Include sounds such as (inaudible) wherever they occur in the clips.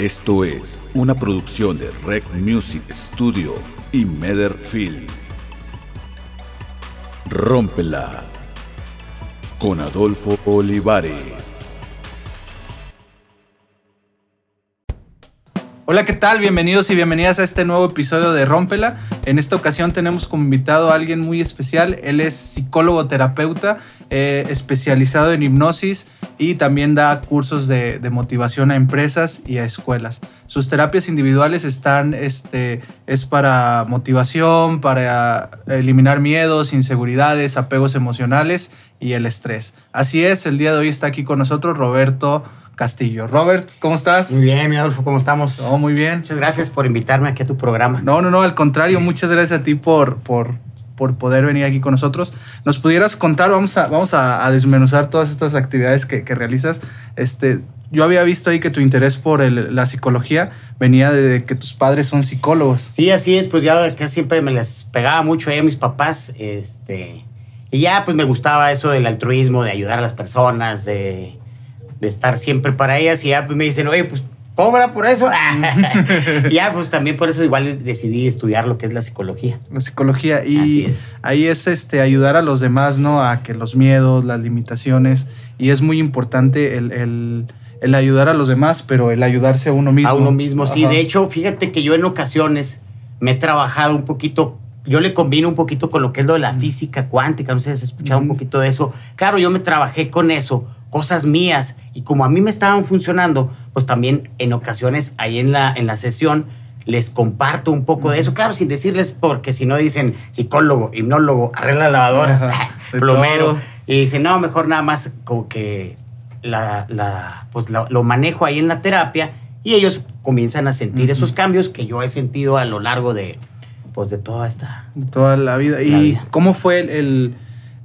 Esto es una producción de Rec Music Studio y Meder Film. Rómpela con Adolfo Olivares. Hola, ¿qué tal? Bienvenidos y bienvenidas a este nuevo episodio de Rómpela. En esta ocasión tenemos como invitado a alguien muy especial. Él es psicólogo terapeuta, eh, especializado en hipnosis y también da cursos de, motivación a empresas y a escuelas. Sus terapias individuales están, este, es para motivación, para eliminar miedos, inseguridades, apegos emocionales y el estrés. Así es, el día de hoy está aquí con nosotros Roberto. Castillo. Robert, ¿cómo estás? Muy bien, mi Adolfo, ¿cómo estamos? Todo muy bien. Muchas gracias por invitarme aquí a tu programa. No, no, no, al contrario, muchas gracias a ti por, por, por poder venir aquí con nosotros. ¿Nos pudieras contar? Vamos a, vamos a, desmenuzar todas estas actividades que, realizas. Este, yo había visto ahí que tu interés por la psicología venía de que tus padres son psicólogos. Sí, así es, pues ya que siempre me les pegaba mucho a mis papás, este, y ya pues me gustaba eso del altruismo, de ayudar a las personas, de estar siempre para ellas y ya pues, me dicen, oye, pues cobra por eso. (laughs) ya, pues también por eso igual decidí estudiar lo que es la psicología. La psicología. Y ahí es este ayudar a los demás, ¿no? A que los miedos, las limitaciones. Y es muy importante el, ayudar a los demás, pero el ayudarse a uno mismo. A uno mismo, sí. De hecho, fíjate que yo en ocasiones me he trabajado un poquito yo le combino un poquito con lo que es lo de la física cuántica, no sé si has escuchado un poquito de eso. Claro, yo me trabajé con eso, cosas mías y como a mí me estaban funcionando, pues también en ocasiones ahí en la, en la sesión les comparto un poco de eso, claro, sin decirles, porque si no dicen psicólogo, hipnólogo, arregla lavadoras, (laughs) plomero, y dicen, no, mejor nada más como que la, la, pues lo, manejo ahí en la terapia y ellos comienzan a sentir esos cambios que yo he sentido a lo largo de, pues, de toda esta... Toda la vida. ¿Y cómo fue el el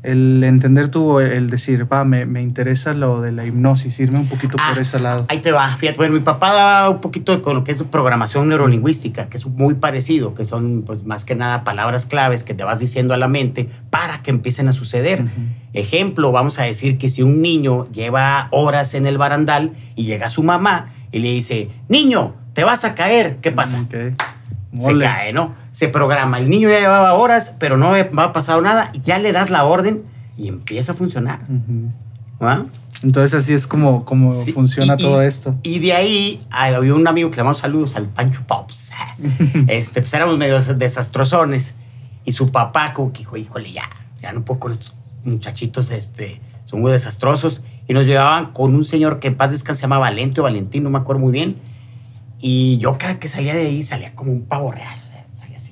entender tú, el decir, va, me, me, interesa lo de la hipnosis, irme un poquito por ah, ese lado. Ahí te va, fíjate, bueno, mi papá daba un poquito con lo que es programación neurolingüística, que es muy parecido, que son pues más que nada palabras claves que te vas diciendo a la mente para que empiecen a suceder. Ejemplo, vamos a decir que si un niño lleva horas en el barandal y llega su mamá y le dice, niño, te vas a caer, ¿qué pasa? Se cae, ¿no? Se programa. El niño ya llevaba horas, pero no ha pasado nada, y ya le das la orden y empieza a funcionar. Entonces así es como, como funciona todo esto. Y de ahí había un amigo que le llamamos saludos al Pancho Pops. (laughs) este, pues éramos medio desastrosones. Y su papá como que dijo, híjole, ya, ya un poco estos muchachitos este, son muy desastrosos. Y nos llevaban con un señor que en paz descanse se llama Valente o Valentín, no me acuerdo muy bien. Y yo cada que salía de ahí salía como un pavo real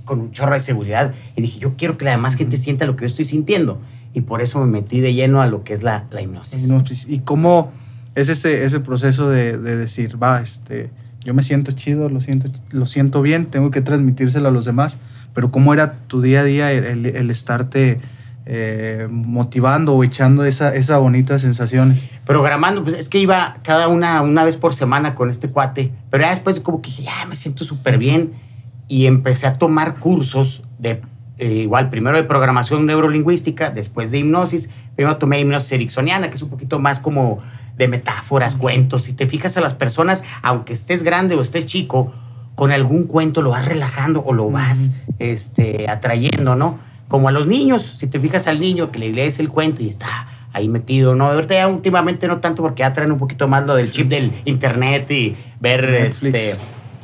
con un chorro de seguridad y dije, yo quiero que la demás gente sienta lo que yo estoy sintiendo. Y por eso me metí de lleno a lo que es la, la hipnosis. ¿Y cómo es ese, ese proceso de, de, decir, va, este, yo me siento chido, lo siento, lo siento bien, tengo que transmitírselo a los demás, pero cómo era tu día a día el, el, estarte eh, motivando o echando esa, esa bonitas sensaciones? Programando, pues es que iba cada una, una vez por semana con este cuate, pero ya después como que ya me siento súper bien y empecé a tomar cursos de eh, igual, primero de programación neurolingüística, después de hipnosis. Primero tomé hipnosis ericksoniana, que es un poquito más como de metáforas, cuentos. Si te fijas a las personas, aunque estés grande o estés chico, con algún cuento lo vas relajando o lo vas este, atrayendo, ¿no? Como a los niños, si te fijas al niño que le lees el cuento y está ahí metido, ¿no? Ahorita ya últimamente no tanto porque ya traen un poquito más lo del chip del internet y ver este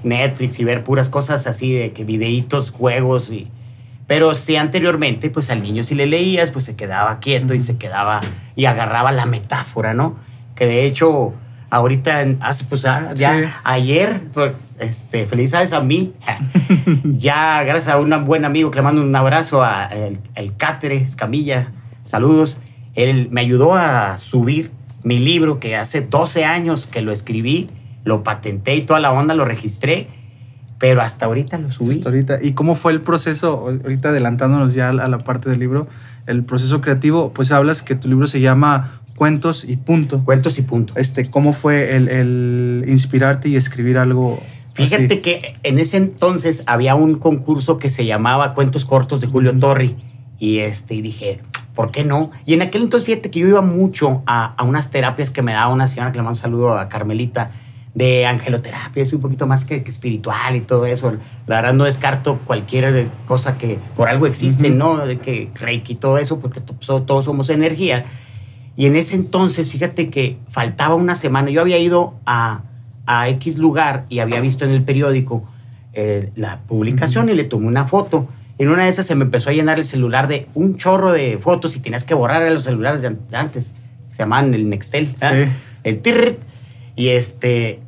Netflix y ver puras cosas así de que videitos, juegos y... Pero sí anteriormente, pues al niño si le leías, pues se quedaba quieto y se quedaba y agarraba la metáfora, ¿no? Que de hecho, ahorita, hace, pues ah, ya ayer, pues, este, felicidades a mí, (laughs) ya gracias a un buen amigo que le mando un abrazo, a el, el Cáteres Camilla, saludos, él me ayudó a subir mi libro que hace 12 años que lo escribí lo patenté y toda la onda lo registré, pero hasta ahorita lo subí. Hasta ahorita. ¿Y cómo fue el proceso, ahorita adelantándonos ya a la parte del libro, el proceso creativo? Pues hablas que tu libro se llama Cuentos y punto. Cuentos y punto. Este, ¿Cómo fue el, inspirarte y escribir algo? Fíjate que en ese entonces había un concurso que se llamaba Cuentos Cortos de Julio Torri. Y, este, y dije, ¿por qué no? Y en aquel entonces, fíjate que yo iba mucho a, a unas terapias que me daba una señora que le mando un saludo a Carmelita de angeloterapia, es un poquito más que, que, espiritual y todo eso. La verdad no descarto cualquier cosa que por algo existe, ¿no? De que Reiki y todo eso, porque todos somos energía. Y en ese entonces, fíjate que faltaba una semana. Yo había ido a, a X lugar y había visto en el periódico eh, la publicación y le tomé una foto. En una de esas se me empezó a llenar el celular de un chorro de fotos y tenías que borrar los celulares de antes. Se llamaban el Nextel. El tirr y este,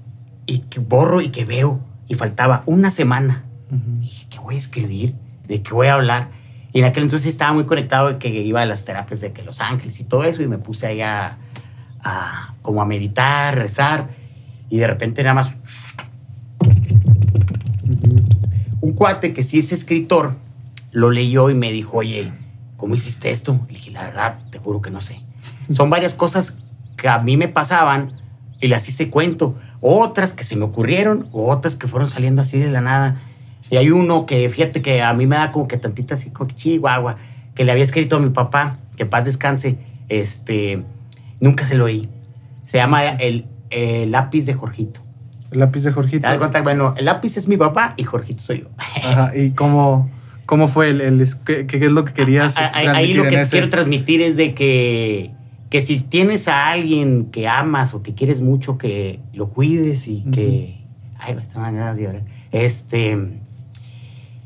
y que borro y que veo. Y faltaba una semana. Y dije, ¿qué voy a escribir? ¿De qué voy a hablar? Y en aquel entonces estaba muy conectado de que iba a las terapias de que Los Ángeles y todo eso. Y me puse ahí a, como a meditar, rezar. Y de repente nada más... Un cuate que sí es escritor, lo leyó y me dijo, oye, ¿cómo hiciste esto? Le dije, la verdad, te juro que no sé. Son varias cosas que a mí me pasaban y las hice cuento. Otras que se me ocurrieron, otras que fueron saliendo así de la nada. Y hay uno que, fíjate que a mí me da como que tantita así, como que chihuahua, que le había escrito a mi papá, que paz descanse, este, nunca se lo oí. Se llama el, lápiz de Jorgito. El lápiz de Jorgito. Bueno, el lápiz es mi papá y Jorgito soy yo. (laughs) Ajá, ¿y cómo, cómo fue el, qué, es lo que querías Ahí, ahí lo que quiero transmitir es de que que si tienes a alguien que amas o que quieres mucho, que lo cuides y que... Ay, me están ganas de Este...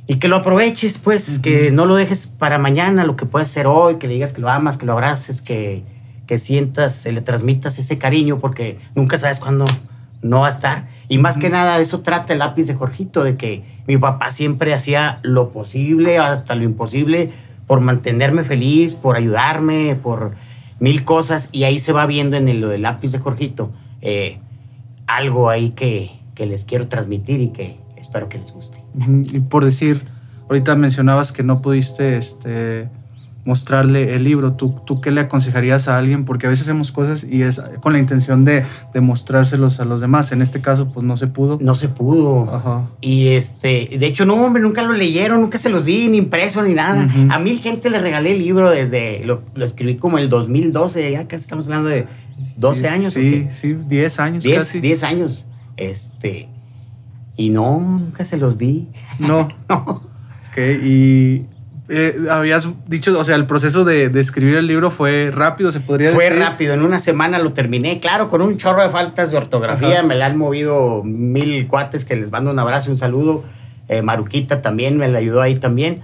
Y que lo aproveches, pues, que no lo dejes para mañana, lo que puedes hacer hoy, que le digas que lo amas, que lo abraces, que, que sientas, le transmitas ese cariño, porque nunca sabes cuándo no va a estar. Y más que nada, eso trata el lápiz de Jorgito, de que mi papá siempre hacía lo posible, hasta lo imposible, por mantenerme feliz, por ayudarme, por mil cosas y ahí se va viendo en el, lo del lápiz de Jorgito eh, algo ahí que, que, les quiero transmitir y que espero que les guste. Y por decir, ahorita mencionabas que no pudiste este, mostrarle el libro. ¿Tú, ¿Tú qué le aconsejarías a alguien? Porque a veces hacemos cosas y es con la intención de, de mostrárselos a los demás. En este caso, pues no se pudo. No se pudo. Y este, de hecho, no, hombre, nunca lo leyeron, nunca se los di, ni impreso, ni nada. A mil gente le regalé el libro desde, lo, lo, escribí como el 2012, ya casi estamos hablando de 12 años. Sí, sí, 10 años 10, casi. 10 años. Este, y no, nunca se los di. No. (laughs) no. Ok, y eh, habías dicho, o sea, el proceso de, escribir el libro fue rápido, se podría decir. Fue rápido, en una semana lo terminé, claro, con un chorro de faltas de ortografía, me la han movido mil cuates que les mando un abrazo, un saludo. Eh, Maruquita también me la ayudó ahí también.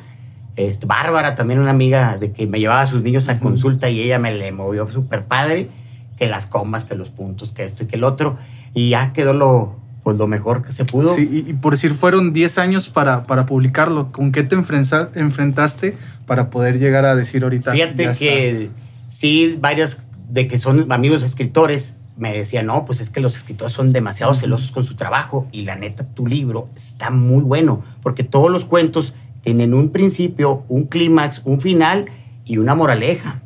Este, Bárbara también una amiga de que me llevaba a sus niños a consulta y ella me le movió súper padre, que las comas, que los puntos, que esto y que el otro. Y ya quedó lo, pues lo mejor que se pudo. Sí, y, por decir, fueron 10 años para, para publicarlo. ¿Con qué te enfrentaste para poder llegar a decir ahorita? Fíjate que sí, varias de que son amigos escritores me decían, no, pues es que los escritores son demasiado celosos con su trabajo y la neta, tu libro está muy bueno, porque todos los cuentos tienen un principio, un clímax, un final y una moraleja.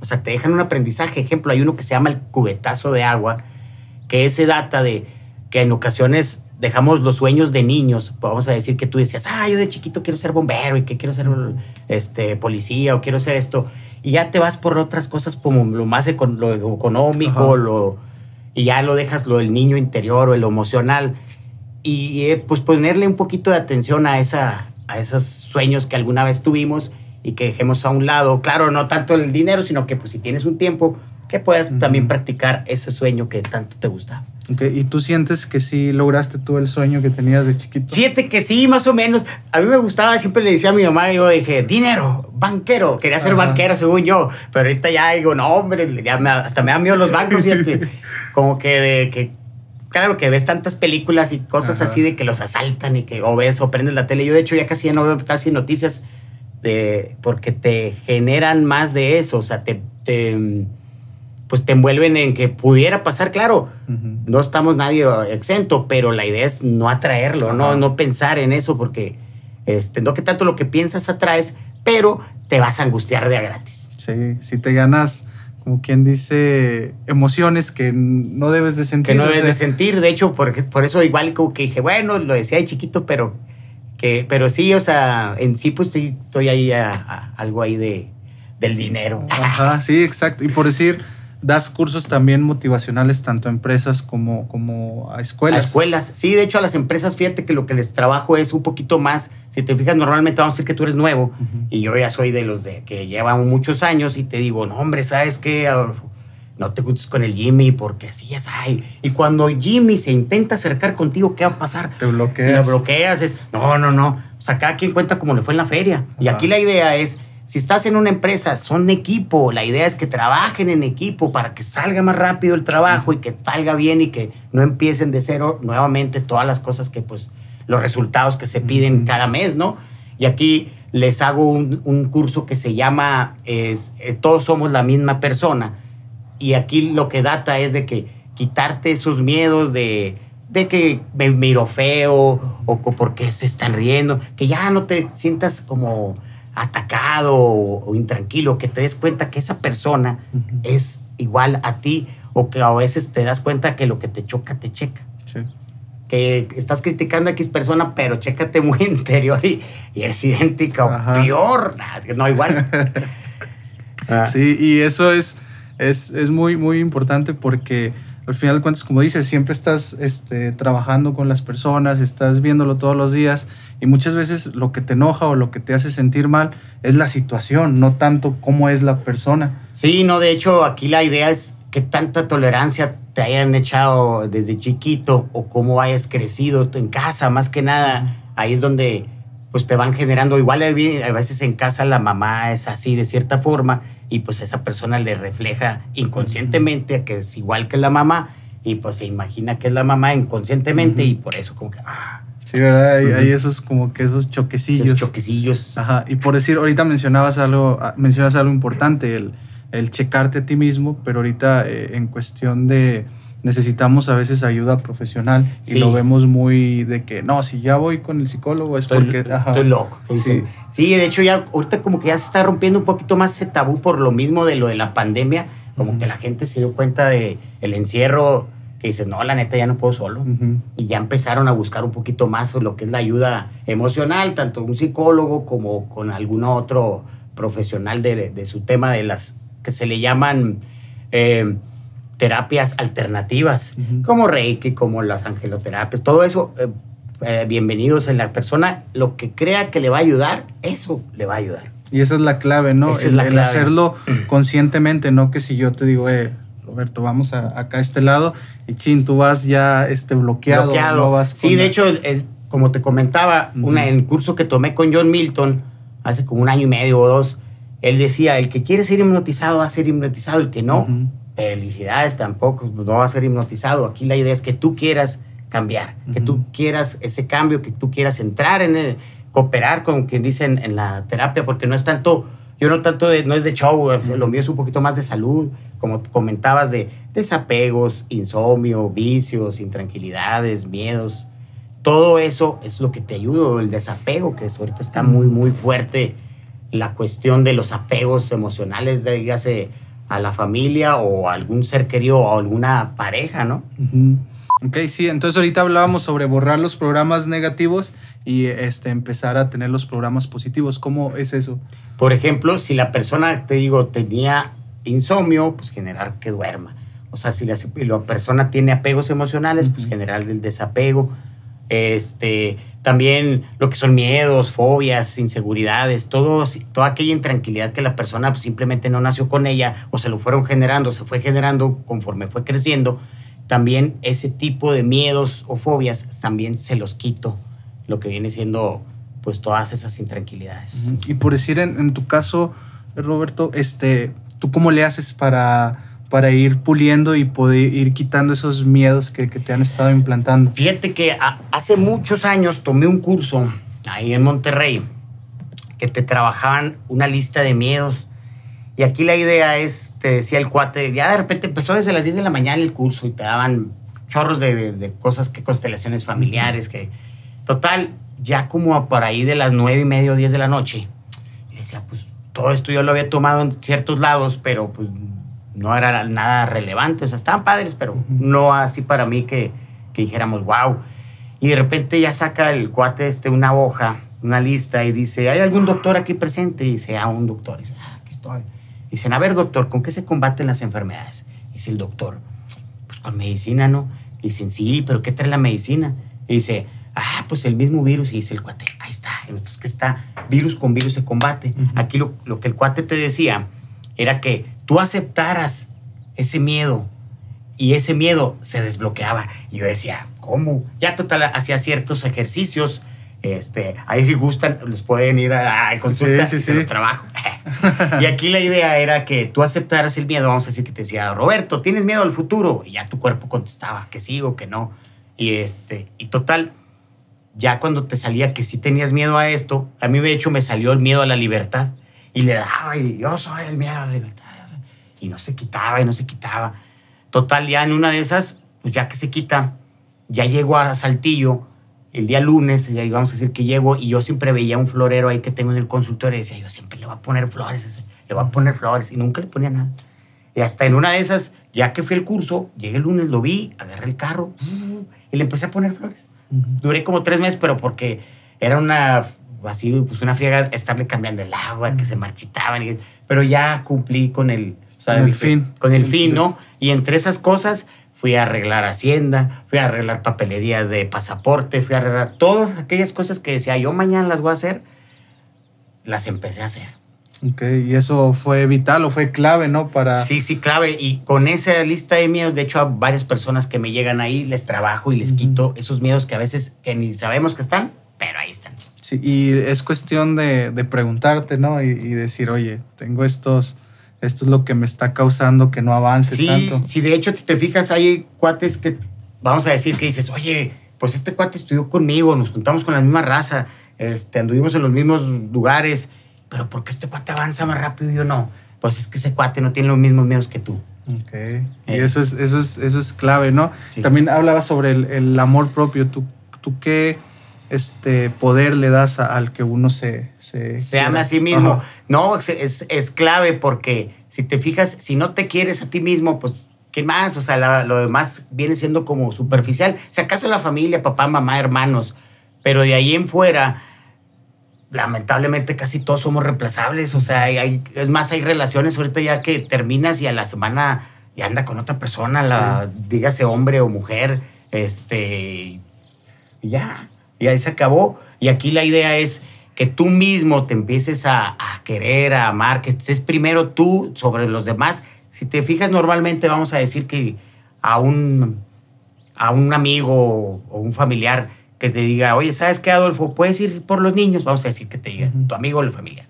O sea, te dejan un aprendizaje. Ejemplo, hay uno que se llama el cubetazo de agua, que ese data de que en ocasiones dejamos los sueños de niños. Vamos a decir que tú decías, ah, yo de chiquito quiero ser bombero y que quiero ser este, policía o quiero ser esto. Y ya te vas por otras cosas como lo más lo económico, lo, y ya lo dejas lo del niño interior o lo emocional. Y eh, pues ponerle un poquito de atención a, esa, a esos sueños que alguna vez tuvimos y que dejemos a un lado. Claro, no tanto el dinero, sino que pues si tienes un tiempo, que puedas también practicar ese sueño que tanto te gusta. ¿Y tú sientes que sí lograste tú el sueño que tenías de chiquito? Siente que sí, más o menos. A mí me gustaba, siempre le decía a mi mamá, yo dije, dinero, banquero. Quería ser banquero, según yo. Pero ahorita ya digo, no, hombre, ya hasta me dan miedo los bancos, fíjate. (laughs) Como que, claro que ves tantas películas y cosas así de que los asaltan y que o ves o prendes la tele. Yo, de hecho, ya casi no veo casi noticias de, porque te generan más de eso. O sea, te pues te envuelven en que pudiera pasar, claro, no estamos nadie exento, pero la idea es no atraerlo, no, no pensar en eso, porque este, no que tanto lo que piensas atraes, pero te vas a angustiar de a gratis. Sí, si te ganas, como quien dice, emociones que no debes de sentir. Que no debes de sentir, de hecho, por, por eso igual como que dije, bueno, lo decía de chiquito, pero, que, pero sí, o sea, en sí pues sí estoy ahí a, algo ahí de, del dinero. Ajá, sí, exacto. Y por decir das cursos también motivacionales tanto a empresas como, como a escuelas. A escuelas. Sí, de hecho a las empresas, fíjate que lo que les trabajo es un poquito más. Si te fijas, normalmente vamos a decir que tú eres nuevo y yo ya soy de los de que llevan muchos años y te digo, no, hombre, ¿sabes qué? No te juntes con el Jimmy porque así es. Ay. Y cuando Jimmy se intenta acercar contigo, ¿qué va a pasar? Te bloqueas. Te bloqueas. Es, no, no, no. O sea, cada quien cuenta como le fue en la feria. Y aquí la idea es si estás en una empresa, son equipo. La idea es que trabajen en equipo para que salga más rápido el trabajo y que salga bien y que no empiecen de cero nuevamente todas las cosas que, pues, los resultados que se piden cada mes, ¿no? Y aquí les hago un, curso que se llama es, eh, Todos somos la misma persona. Y aquí lo que data es de que quitarte esos miedos de, de que me miro feo o por qué se están riendo, que ya no te sientas como atacado o, intranquilo, que te des cuenta que esa persona es igual a ti o que a veces te das cuenta que lo que te choca te checa. Que estás criticando a X persona, pero chécate muy (laughs) interior y, eres idéntica o peor. No, igual. (laughs) Sí, y eso es, es, es muy, muy importante porque al final de cuentas, como dices, siempre estás este, trabajando con las personas, estás viéndolo todos los días y muchas veces lo que te enoja o lo que te hace sentir mal es la situación, no tanto cómo es la persona. Sí, no, de hecho aquí la idea es que tanta tolerancia te hayan echado desde chiquito o cómo hayas crecido en casa, más que nada, ahí es donde pues te van generando, igual a veces en casa la mamá es así de cierta forma y pues esa persona le refleja inconscientemente que es igual que la mamá y pues se imagina que es la mamá inconscientemente y por eso como que... Ah, sí, ¿verdad? Hay, esos como que esos choquecillos. Esos choquecillos. Ajá, y por decir, ahorita mencionabas algo, ah, mencionas algo importante, el, el checarte a ti mismo, pero ahorita eh, en cuestión de necesitamos a veces ayuda profesional y lo vemos muy de que no, si ya voy con el psicólogo es porque estoy loco. Sí. sí, de hecho ya ahorita como que ya se está rompiendo un poquito más ese tabú por lo mismo de lo de la pandemia, como que la gente se dio cuenta de el encierro que dices, no, la neta ya no puedo solo. Y ya empezaron a buscar un poquito más lo que es la ayuda emocional, tanto un psicólogo como con algún otro profesional de, de su tema de las que se le llaman... Eh, terapias alternativas, como Reiki, como las angeloterapias, todo eso, eh, eh, bienvenidos en la persona, lo que crea que le va a ayudar, eso le va a ayudar. Y esa es la clave, ¿no? es el, hacerlo conscientemente, no que si yo te digo, eh, Roberto, vamos a, acá a este lado, y chin, tú vas ya este, bloqueado. bloqueado. sí, de hecho, como te comentaba, una, en el curso que tomé con John Milton, hace como un año y medio o dos, él decía, el que quiere ser hipnotizado va a ser hipnotizado, el que no, felicidades tampoco, no va a ser hipnotizado. Aquí la idea es que tú quieras cambiar, que tú quieras ese cambio, que tú quieras entrar en el, cooperar con quien dicen en la terapia, porque no es tanto, yo no tanto de, no es de show, lo mío es un poquito más de salud, como comentabas, de desapegos, insomnio, vicios, intranquilidades, miedos. Todo eso es lo que te ayuda, el desapego, que ahorita está muy, muy fuerte la cuestión de los apegos emocionales, dígase, a la familia o a algún ser querido o alguna pareja, ¿no? Ok, sí, entonces ahorita hablábamos sobre borrar los programas negativos y este, empezar a tener los programas positivos. ¿Cómo es eso? Por ejemplo, si la persona, te digo, tenía insomnio, pues generar que duerma. O sea, si la, persona tiene apegos emocionales, pues generar el desapego. Este, también lo que son miedos, fobias, inseguridades, todo, toda aquella intranquilidad que la persona pues, simplemente no nació con ella o se lo fueron generando, se fue generando conforme fue creciendo, también ese tipo de miedos o fobias también se los quito, lo que viene siendo pues todas esas intranquilidades. Y por decir en, en tu caso, Roberto, este, ¿tú cómo le haces para para ir puliendo y poder ir quitando esos miedos que, te han estado implantando? Fíjate que hace muchos años tomé un curso ahí en Monterrey que te trabajaban una lista de miedos. Y aquí la idea es, te decía el cuate, ya de repente empezó desde las 10 de la mañana el curso y te daban chorros de, cosas, que constelaciones familiares, que total, ya como por ahí de las 9 y media o 10 de la noche, decía, pues todo esto yo lo había tomado en ciertos lados, pero pues no era nada relevante, o sea, estaban padres, pero no así para mí que, que, dijéramos, wow. Y de repente ya saca el cuate este una hoja, una lista y dice, ¿hay algún doctor aquí presente? Y dice, ah, un doctor. Y dice, ah, aquí estoy. Y dicen, a ver, doctor, ¿con qué se combaten las enfermedades? Dice el doctor, pues con medicina, ¿no? Y dicen, sí, pero ¿qué trae la medicina? Y dice, ah, pues el mismo virus. Y dice el cuate, ahí está. Entonces, que está? Virus con virus se combate. Aquí lo, lo que el cuate te decía era que tú aceptaras ese miedo y ese miedo se desbloqueaba. Y yo decía, ¿cómo? Ya total, hacía ciertos ejercicios. Este, ahí si gustan, les pueden ir a, a consultas Sí, sí. los trabajo. (laughs) y aquí la idea era que tú aceptaras el miedo. Vamos a decir que te decía, Roberto, ¿tienes miedo al futuro? Y ya tu cuerpo contestaba que sí o que no. Y, este, y total, ya cuando te salía que sí tenías miedo a esto, a mí de hecho me salió el miedo a la libertad. Y le daba, y yo soy el miedo a la libertad. Y no se quitaba, y no se quitaba. Total, ya en una de esas, pues ya que se quita, ya llego a Saltillo el día lunes, y ahí vamos a decir que llego, y yo siempre veía un florero ahí que tengo en el consultorio y decía, yo siempre le voy a poner flores, le voy a poner flores, y nunca le ponía nada. Y hasta en una de esas, ya que fui al curso, llegué el lunes, lo vi, agarré el carro y le empecé a poner flores. Duré como tres meses, pero porque era una, así, pues una friega estarle cambiando el agua, que se marchitaban, y- pero ya cumplí con el, sea, Con el fin. Con el fin, ¿no? Y entre esas cosas fui a arreglar Hacienda, fui a arreglar papelerías de pasaporte, fui a arreglar todas aquellas cosas que decía yo mañana las voy a hacer, las empecé a hacer. Ok, y eso fue vital o fue clave, ¿no? Para... Sí, sí, clave. Y con esa lista de miedos, de hecho, a varias personas que me llegan ahí, les trabajo y les Ujú. quito esos miedos que a veces que ni sabemos que están, pero ahí están. Sí, y es cuestión de, de preguntarte, ¿no? Y, y decir, oye, tengo estos, esto es lo que me está causando que no avance Sí, tanto. si de hecho si te fijas, hay cuates que, vamos a decir, que dices, oye, pues este cuate estudió conmigo, nos juntamos con la misma raza, este, anduvimos en los mismos lugares, pero ¿por qué este cuate avanza más rápido y yo no? Pues es que ese cuate no tiene los mismos miedos que tú. Ok, y Eh. eso es, eso es, eso es clave, ¿no? Sí. También hablaba sobre el, el amor propio. ¿Tú, tú qué este, poder le das a- al que uno se... Se, se ama a sí mismo. Ajá. No, es, es, es clave porque si te fijas, si no te quieres a ti mismo, pues, ¿qué más? O sea, la- lo demás viene siendo como superficial. Si acaso la familia, papá, mamá, hermanos, pero de ahí en fuera, lamentablemente casi todos somos reemplazables. O sea, hay- es más, hay relaciones ahorita ya que terminas y a la semana ya anda con otra persona, la, dígase hombre o mujer, este, y ya, y ahí se acabó. Y aquí la idea es que tú mismo te empieces a, a querer, a amar, que estés primero tú sobre los demás. Si te fijas, normalmente vamos a decir que a un, a un amigo o un familiar que te diga, oye, ¿sabes qué, Adolfo? ¿Puedes ir por los niños? Vamos a decir que te diga, tu amigo o la familia.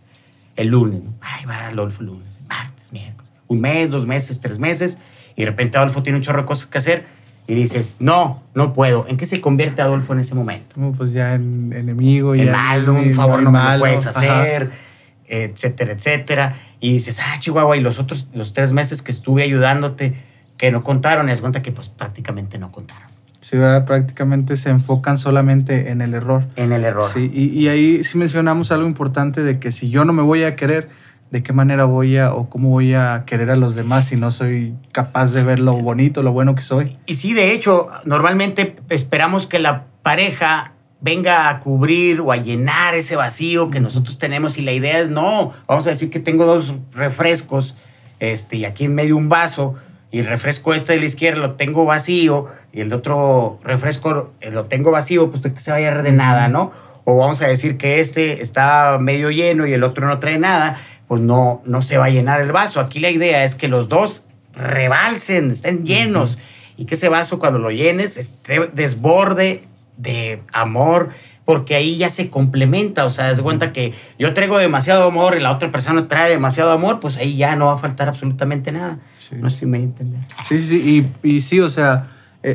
El lunes, ¿no? ay, va Adolfo lunes, martes, miércoles. Un mes, dos meses, tres meses, y de repente Adolfo tiene un chorro de cosas que hacer, y dices, no, no puedo. ¿En qué se convierte Adolfo en ese momento? No, Pues ya en enemigo. el ya malo, un favor no me lo puedes ajá. hacer, etcétera, etcétera. Y dices, ah, Chihuahua, y los otros, los tres meses que estuve ayudándote, que no contaron, y das cuenta que pues prácticamente no contaron. Sí, ¿verdad? prácticamente se enfocan solamente en el error. En el error. Sí, y, y ahí sí mencionamos algo importante de que si yo no me voy a querer, ¿de qué manera voy a o cómo voy a querer a los demás si no soy capaz de ver lo bonito, lo bueno que soy? Y sí, de hecho, normalmente esperamos que la pareja venga a cubrir o a llenar ese vacío que nosotros tenemos. Y la idea es no, vamos a decir que tengo dos refrescos este, y aquí en medio un vaso y el refresco este de la izquierda lo tengo vacío y el otro refresco lo tengo vacío, pues de que se vaya a de nada, ¿no? O vamos a decir que este está medio lleno y el otro no trae nada, pues no, no se va a llenar el vaso. Aquí la idea es que los dos rebalsen, estén llenos y que ese vaso cuando lo llenes esté desborde de amor, porque ahí ya se complementa, o sea, das cuenta que yo traigo demasiado amor y la otra persona trae demasiado amor, pues ahí ya no va a faltar absolutamente nada. Sí. No sé si me entender. Sí, sí, sí, y, y sí, o sea,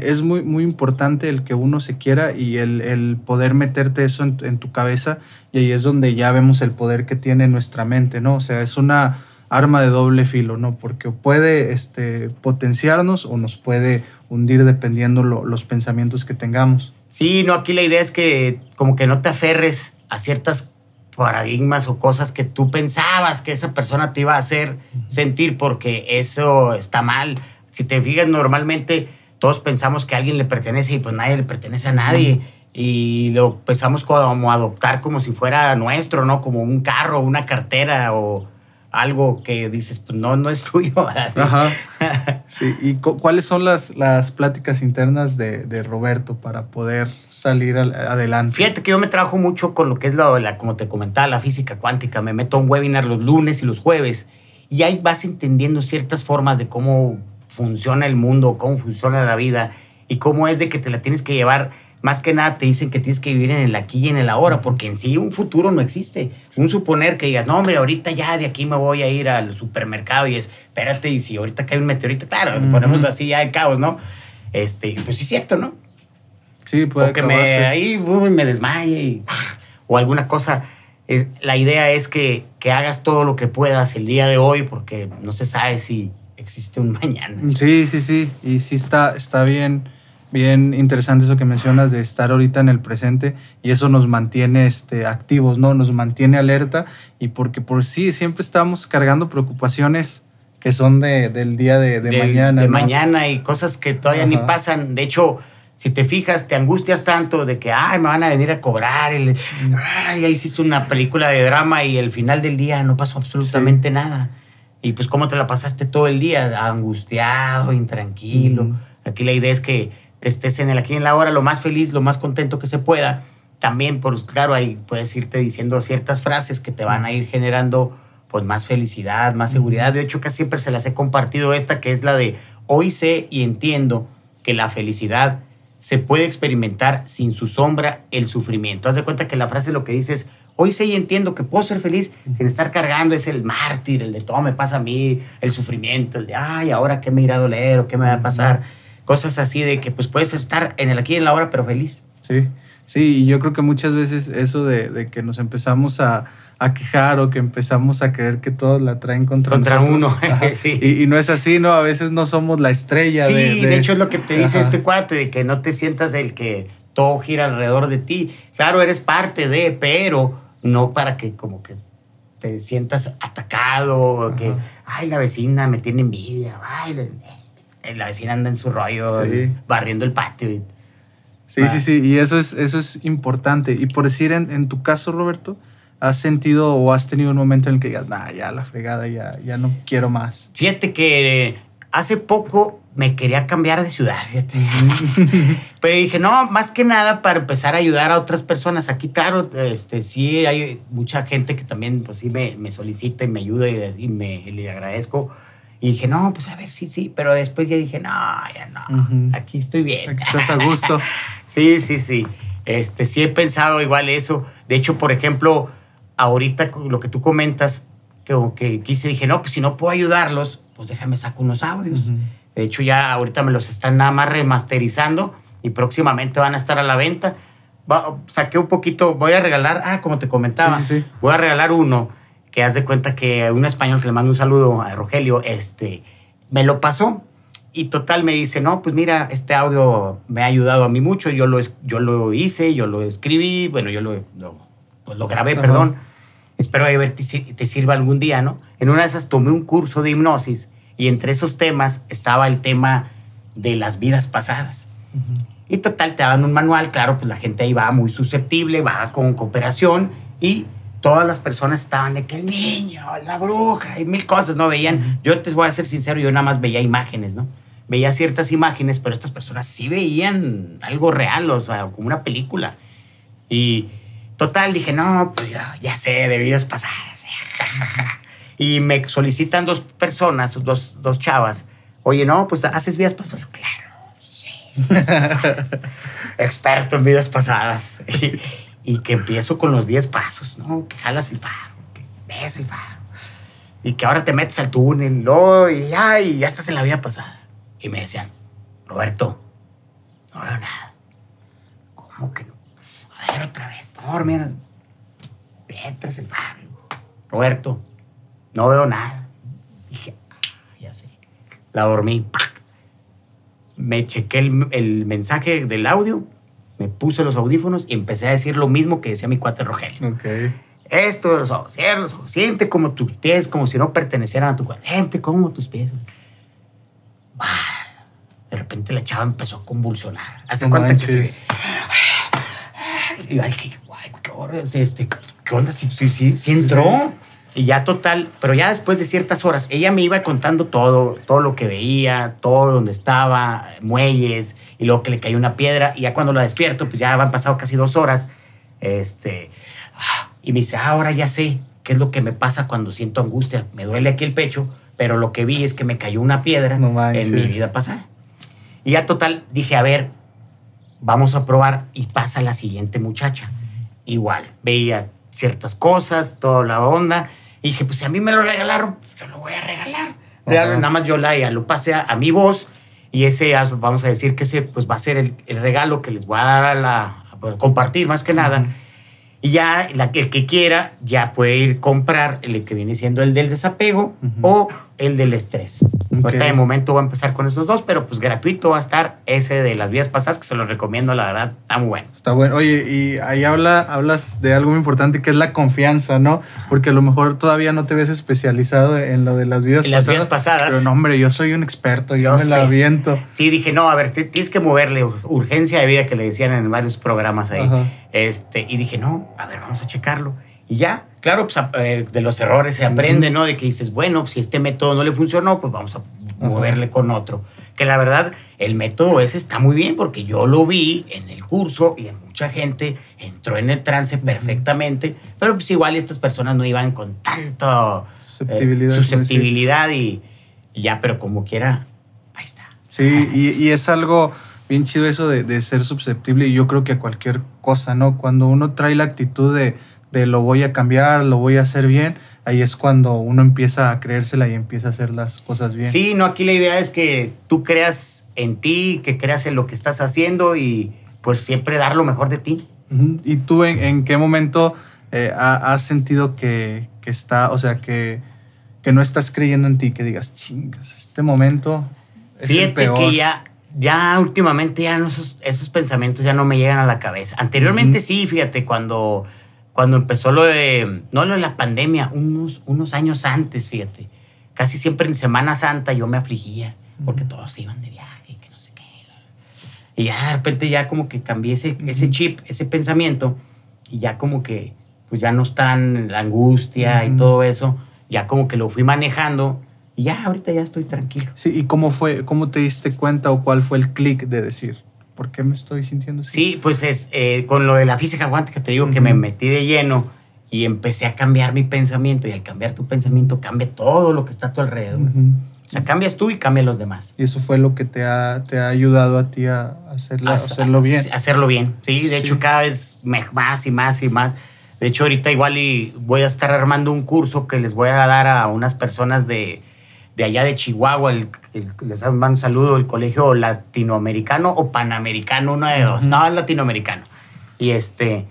es muy, muy importante el que uno se quiera y el, el poder meterte eso en, en tu cabeza y ahí es donde ya vemos el poder que tiene nuestra mente, ¿no? O sea, es una arma de doble filo, ¿no? Porque puede este, potenciarnos o nos puede hundir dependiendo lo- los pensamientos que tengamos. Sí, no, aquí la idea es que como que no te aferres a ciertas paradigmas o cosas que tú pensabas que esa persona te iba a hacer sentir porque eso está mal. Si te fijas, normalmente todos pensamos que a alguien le pertenece y pues nadie le pertenece a nadie. Y lo empezamos como a adoptar como si fuera nuestro, ¿no? Como un carro, una cartera o, algo que dices, pues no, no es (laughs) tuyo. Ajá. (laughs) Sí, ¿y cu- cuáles son las, las pláticas internas de, de Roberto para poder salir al- adelante? Fíjate que yo me trabajo mucho con lo que es la, la- como te comentaba, la física cuántica. Me meto a un webinar los lunes y los jueves y ahí vas entendiendo ciertas formas de cómo funciona el mundo, cómo funciona la vida y cómo es de que te la tienes que llevar. Más que nada te dicen que tienes que vivir en el aquí y en el ahora, porque en sí un futuro no existe. Un suponer que digas, no, hombre, ahorita ya de aquí me voy a ir al supermercado y es, espérate, y si ahorita cae un meteorito, claro, ponemos así ya el caos, ¿no? Este, pues sí es cierto, ¿no? Sí, puede o que me, ahí me desmaye y- o alguna cosa. Eh, La idea es que, que hagas todo lo que puedas el día de hoy porque no se sabe si existe un mañana. Sí, sí, sí. Y sí está, está bien, bien interesante eso que mencionas de estar ahorita en el presente y eso nos mantiene este, activos, ¿no? Nos mantiene alerta y porque por sí siempre estamos cargando preocupaciones que son de, del día de, de Del- mañana. De ¿no? mañana y cosas que todavía ni Ajá. pasan. De hecho, si te fijas, te angustias tanto de que, ay, me van a venir a cobrar. El, ay, ya hiciste una película de drama y el final del día no pasó absolutamente nada. Y pues, ¿cómo te la pasaste todo el día? Angustiado, intranquilo. Aquí la idea es que, que estés en el aquí en la hora, lo más feliz, lo más contento que se pueda. También, pues, claro, ahí puedes irte diciendo ciertas frases que te van a ir generando pues más felicidad, más seguridad. De hecho, casi siempre se las he compartido esta, que es la de hoy sé y entiendo que la felicidad se puede experimentar sin su sombra el sufrimiento. Haz de cuenta que la frase lo que dice es, hoy sé y entiendo que puedo ser feliz sin estar cargando, es el mártir, el de todo me pasa a mí, el sufrimiento, el de, ay, ahora qué me irá a doler o qué me va a pasar. Cosas así de que pues puedes estar en el aquí y en la hora, pero feliz. Sí, sí, y yo creo que muchas veces eso de, de que nos empezamos a, a quejar o que empezamos a creer que todos la traen contra, Contra nosotros. uno, (laughs) Ajá. (laughs) sí. y, y no es así, ¿no? A veces no somos la estrella Sí, de, de, hecho es lo que te dice Ajá. este cuate, de que no te sientas el que todo gira alrededor de ti. Claro, eres parte de, pero no para que como que te sientas atacado, o que, Ajá. ay, la vecina me tiene envidia, ay, la, la vecina anda en su rollo, Sí. barriendo el patio. Sí, Ah. sí, sí, y eso es, eso es importante. Y por decir, en, en tu caso, Roberto, ¿has sentido o has tenido un momento en el que digas, nah, ya la fregada, ya, ya no quiero más? Fíjate que hace poco me quería cambiar de ciudad, fíjate. (laughs) Pero dije, no, más que nada para empezar a ayudar a otras personas. Aquí, claro, este, sí hay mucha gente que también, pues sí, me, me solicita y me ayuda y, y me y le agradezco. Y dije, no, pues a ver, sí, sí. Pero después ya dije, no, ya no, aquí estoy bien. Aquí estás a gusto. (laughs) Sí, sí, sí. Este, sí he pensado igual eso. De hecho, por ejemplo, ahorita lo que tú comentas, que, que quise, dije, no, pues si no puedo ayudarlos, pues déjame saco unos audios. Ujú. De hecho, ya ahorita me los están nada más remasterizando y próximamente van a estar a la venta. Va- saqué un poquito, voy a regalar, ah, como te comentaba, Sí, sí, sí. voy a regalar uno que haz de cuenta que un español que le mando un saludo a Rogelio, este, me lo pasó y total me dice, no, pues mira, este audio me ha ayudado a mí mucho, yo lo, yo lo hice, yo lo escribí, bueno, yo lo, lo, pues lo grabé, Ajá. perdón. Espero que ver te, te sirva algún día, ¿no? En una de esas tomé un curso de hipnosis y entre esos temas estaba el tema de las vidas pasadas. Y total, te daban un manual, claro, pues la gente ahí va muy susceptible, va con cooperación y todas las personas estaban de que el niño, la bruja y mil cosas, ¿no? Veían, yo te voy a ser sincero, yo nada más veía imágenes, ¿no? Veía ciertas imágenes, pero estas personas sí veían algo real, o sea, como una película. Y total, dije, no, pues ya, sé, de vidas pasadas. y me solicitan dos personas, dos, dos chavas. Oye, no, pues haces vidas pasadas. Claro, sí, vidas (laughs) pasadas. Experto en vidas pasadas. (laughs) Y, y que empiezo con los 10 pasos, ¿no? Que jalas el faro, que ves el faro. Y que ahora te metes al túnel, ¿no? y ya, y ya estás en la vida pasada. Y me decían, Roberto, no veo nada. ¿Cómo que no? A ver, Mientras el faro. Roberto, no veo nada. Dije, "Ah, ya sé. La dormí. Me chequé el, el mensaje del audio, me puse los audífonos y empecé a decir lo mismo que decía mi cuate Rogelio. Ok. Esto de los ojos, cierra los ojos, siente como tus pies, como si no pertenecieran a tu cuerpo. Siente como tus pies. De repente la chava empezó a convulsionar. Hace No cuenta que manches. Y yo dije, es este. ¿Qué onda? Sí, sí, sí, sí entró. Y ya total, pero ya después de ciertas horas, ella me iba contando todo, todo lo que veía, todo donde estaba, muelles, y luego que le cayó una piedra, y ya cuando la despierto, pues ya han pasado casi dos horas, este, y me dice, ah, ahora ya sé qué es lo que me pasa cuando siento angustia, me duele aquí el pecho, pero lo que vi es que me cayó una piedra en mi vida pasada. Y ya total, dije, a ver, vamos a probar, y pasa la siguiente muchacha, igual, veía ciertas cosas, toda la onda, y dije, pues si a mí me lo regalaron, pues, yo lo voy a regalar. Nada más yo la, lo pasé a, mi voz y ese, vamos a decir que ese pues va a ser el, regalo que les voy a dar a la, compartir más que nada. Y ya la, el que quiera ya puede ir comprar el que viene siendo el del desapego o el del estrés. Ahorita de momento va a empezar con esos dos, pero pues gratuito va a estar ese de las vías pasadas, que se lo recomiendo, la verdad, está muy bueno. Está bueno. Oye, y ahí habla, hablas de algo muy importante que es la confianza, ¿no? Porque a lo mejor todavía no te ves especializado en lo de las vidas pasadas. Las vidas pasadas. Pero no, hombre, yo soy un experto, yo, me la aviento. Sí, dije, no, a ver, tienes que moverle urgencia de vida que le decían en varios programas ahí. Este, y dije, no, a ver, vamos a checarlo. Y ya, claro, pues eh, de los errores se aprende, ¿no? De que dices, bueno, si este método no le funcionó, pues vamos a moverle con otro. Que la verdad, el método ese está muy bien porque yo lo vi en el curso y mucha gente entró en el trance perfectamente, pero pues igual estas personas no iban con tanto eh, susceptibilidad, y, ya, pero como quiera, ahí está. Sí, y, es algo bien chido eso de, de ser susceptible y yo creo que a cualquier cosa, ¿no? Cuando uno trae la actitud de de lo voy a cambiar, lo voy a hacer bien, ahí es cuando uno empieza a creérsela y empieza a hacer las cosas bien. Sí, no, aquí la idea es que tú creas en ti, que creas en lo que estás haciendo y pues siempre dar lo mejor de ti. ¿Y tú en, qué momento eh, has sentido que, está, o sea, que, que no estás creyendo en ti, que digas, chingas, este momento es el peor? que ya, ya últimamente ya esos, esos pensamientos ya no me llegan a la cabeza. Anteriormente sí, fíjate, cuando cuando empezó lo de, no lo de la pandemia, unos, unos años antes, fíjate. Casi siempre en Semana Santa yo me afligía porque todos iban de viaje y que no sé qué. Y ya de repente ya como que cambié ese, ese chip, ese pensamiento y ya como que pues ya no están la angustia y todo eso, ya como que lo fui manejando y ya ahorita ya estoy tranquilo. Sí, ¿y cómo fue, cómo te diste cuenta o cuál fue el clic de decir? ¿Por qué me estoy sintiendo así? Sí, pues es eh, con lo de la física cuántica te digo que me metí de lleno y empecé a cambiar mi pensamiento y al cambiar tu pensamiento cambia todo lo que está a tu alrededor. O sea, cambias tú y cambian los demás. Y eso fue lo que te ha, te ha ayudado a ti a, hacerlo, hacerlo bien. hacerlo bien, sí. De hecho, cada vez más y más y más. De hecho, ahorita igual y voy a estar armando un curso que les voy a dar a unas personas de, de allá de Chihuahua, el, les mando un saludo, el colegio latinoamericano o panamericano, uno de dos, no, es latinoamericano. Y este,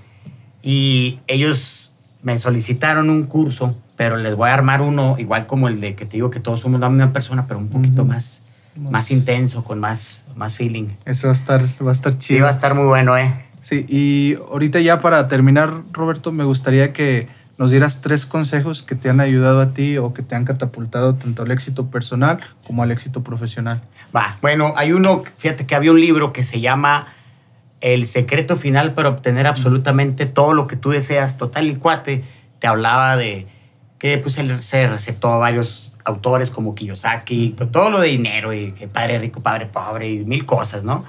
y ellos me solicitaron un curso, pero les voy a armar uno igual como el de que te digo que todos somos la misma persona, pero un poquito más, más, intenso, con más, más feeling. Eso va a estar, va a estar chido. Sí, va a estar muy bueno, ¿eh? Sí, y ahorita ya para terminar, Roberto, me gustaría que nos dieras tres consejos que te han ayudado a ti o que te han catapultado tanto al éxito personal como al éxito profesional. Va, bueno, hay uno, fíjate que había un libro que se llama El secreto final para obtener absolutamente todo lo que tú deseas, total y cuate, te hablaba de que pues él se recetó a varios autores como Kiyosaki, todo lo de dinero y que padre rico, padre pobre y mil cosas, ¿no?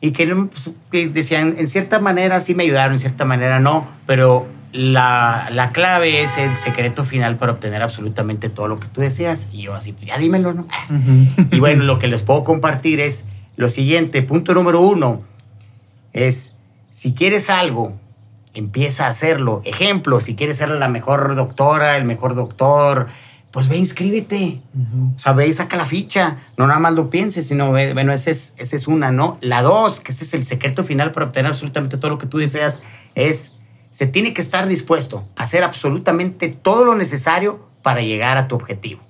Y que, pues, que decían, en cierta manera sí me ayudaron, en cierta manera no, pero la, la, clave es el secreto final para obtener absolutamente todo lo que tú deseas. Y yo así, pues ya dímelo, ¿no? Y bueno, lo que les puedo compartir es lo siguiente. Punto número uno es, si quieres algo, empieza a hacerlo. Ejemplo, si quieres ser la mejor doctora, el mejor doctor, pues ve, inscríbete. O sea, ve y saca la ficha. No nada más lo pienses, sino, ve, bueno, esa es, esa es una, ¿no? La dos, que ese es el secreto final para obtener absolutamente todo lo que tú deseas, es se tiene que estar dispuesto a hacer absolutamente todo lo necesario para llegar a tu objetivo.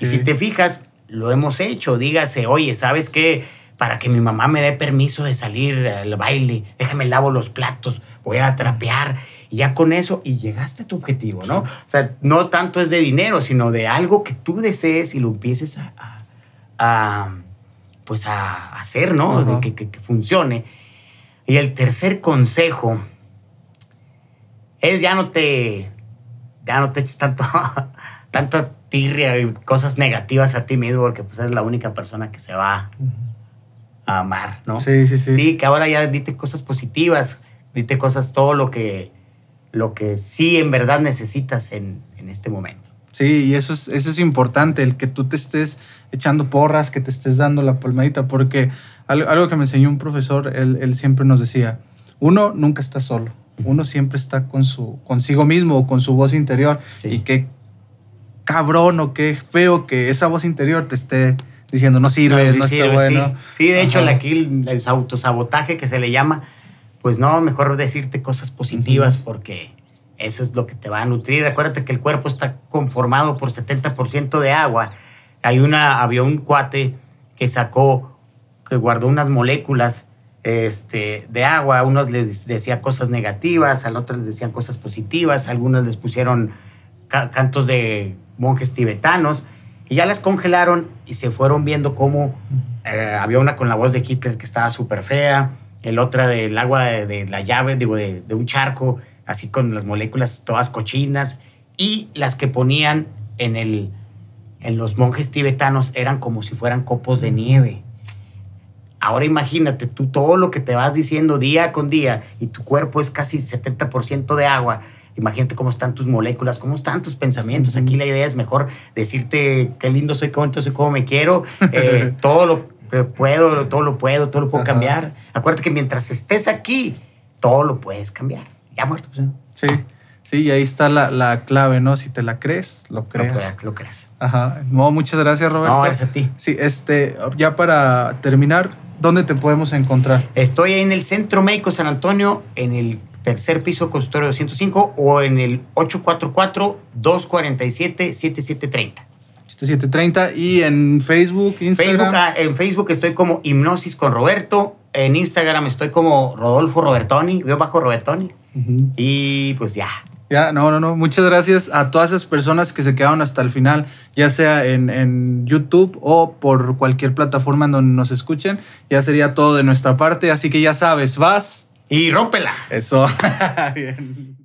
Y si te fijas, lo hemos hecho. Dígase, oye, ¿sabes qué? Para que mi mamá me dé permiso de salir al baile, déjame lavo los platos, voy a trapear. Y ya con eso, y llegaste a tu objetivo, ¿no? O sea, no tanto es de dinero, sino de algo que tú desees y lo empieces a, pues a hacer, ¿no? que, que funcione. Y el tercer consejo es ya no te ya no te eches tanto, (laughs) tanta tirria y cosas negativas a ti mismo, porque pues eres la única persona que se va a amar, ¿no? Sí, sí, sí. Sí, que ahora ya dite cosas positivas, dite cosas, todo lo que, lo que sí en verdad necesitas en, en este momento. Sí, y eso es, eso es importante, el que tú te estés echando porras, que te estés dando la palmadita, porque algo, algo que me enseñó un profesor, él, él siempre nos decía, uno nunca está solo, uno siempre está con su, consigo mismo o con su voz interior, Sí. y qué cabrón o qué feo que esa voz interior te esté diciendo no sirve, no, sí está sirve, bueno. Sí, Sí, de hecho, Ajá. el- aquí el, el autosabotaje que se le llama, pues no, mejor decirte cosas positivas porque eso es lo que te va a nutrir. Acuérdate que el cuerpo está conformado por 70% de agua. Hay una, había un cuate que sacó, que guardó unas moléculas este, de agua. A unos les decía cosas negativas, al otro les decían cosas positivas, a algunos les pusieron ca- cantos de monjes tibetanos y ya las congelaron y se fueron viendo cómo eh, había una con la voz de Hitler que estaba súper fea, el otra del agua de, de la llave, digo, de, de un charco, así con las moléculas todas cochinas, y las que ponían en, el, en los monjes tibetanos eran como si fueran copos de nieve. Ahora imagínate tú todo lo que te vas diciendo día con día y tu cuerpo es casi 70% de agua. Imagínate cómo están tus moléculas, cómo están tus pensamientos. Aquí la idea es mejor decirte qué lindo soy, cómo soy, cómo me quiero, eh, (laughs) todo lo que puedo, todo lo puedo, todo lo puedo Ajá. cambiar. Acuérdate que mientras estés aquí, todo lo puedes cambiar. Ya muerto, pues, ¿no? Sí, sí, y ahí está la, la clave, ¿no? Si te la crees, lo Lo creas. creas, lo creas. Ajá. No, muchas gracias, Roberto. No, gracias a ti. Sí, este, ya para terminar, ¿dónde te podemos encontrar? Estoy en el Centro Médico San Antonio, en el tercer piso, consultorio 205, o en el 844-247-7730. Este 730 y en Facebook, Instagram. Facebook, ah, en Facebook estoy como Hipnosis con Roberto. En Instagram estoy como Rodolfo Robertoni, veo bajo Robertoni. Y pues ya. Ya, no, no, no. Muchas gracias a todas esas personas que se quedaron hasta el final, ya sea en, en YouTube o por cualquier plataforma en donde nos escuchen. Ya sería todo de nuestra parte, así que ya sabes, vas. Y rómpela. Eso. (laughs) Bien.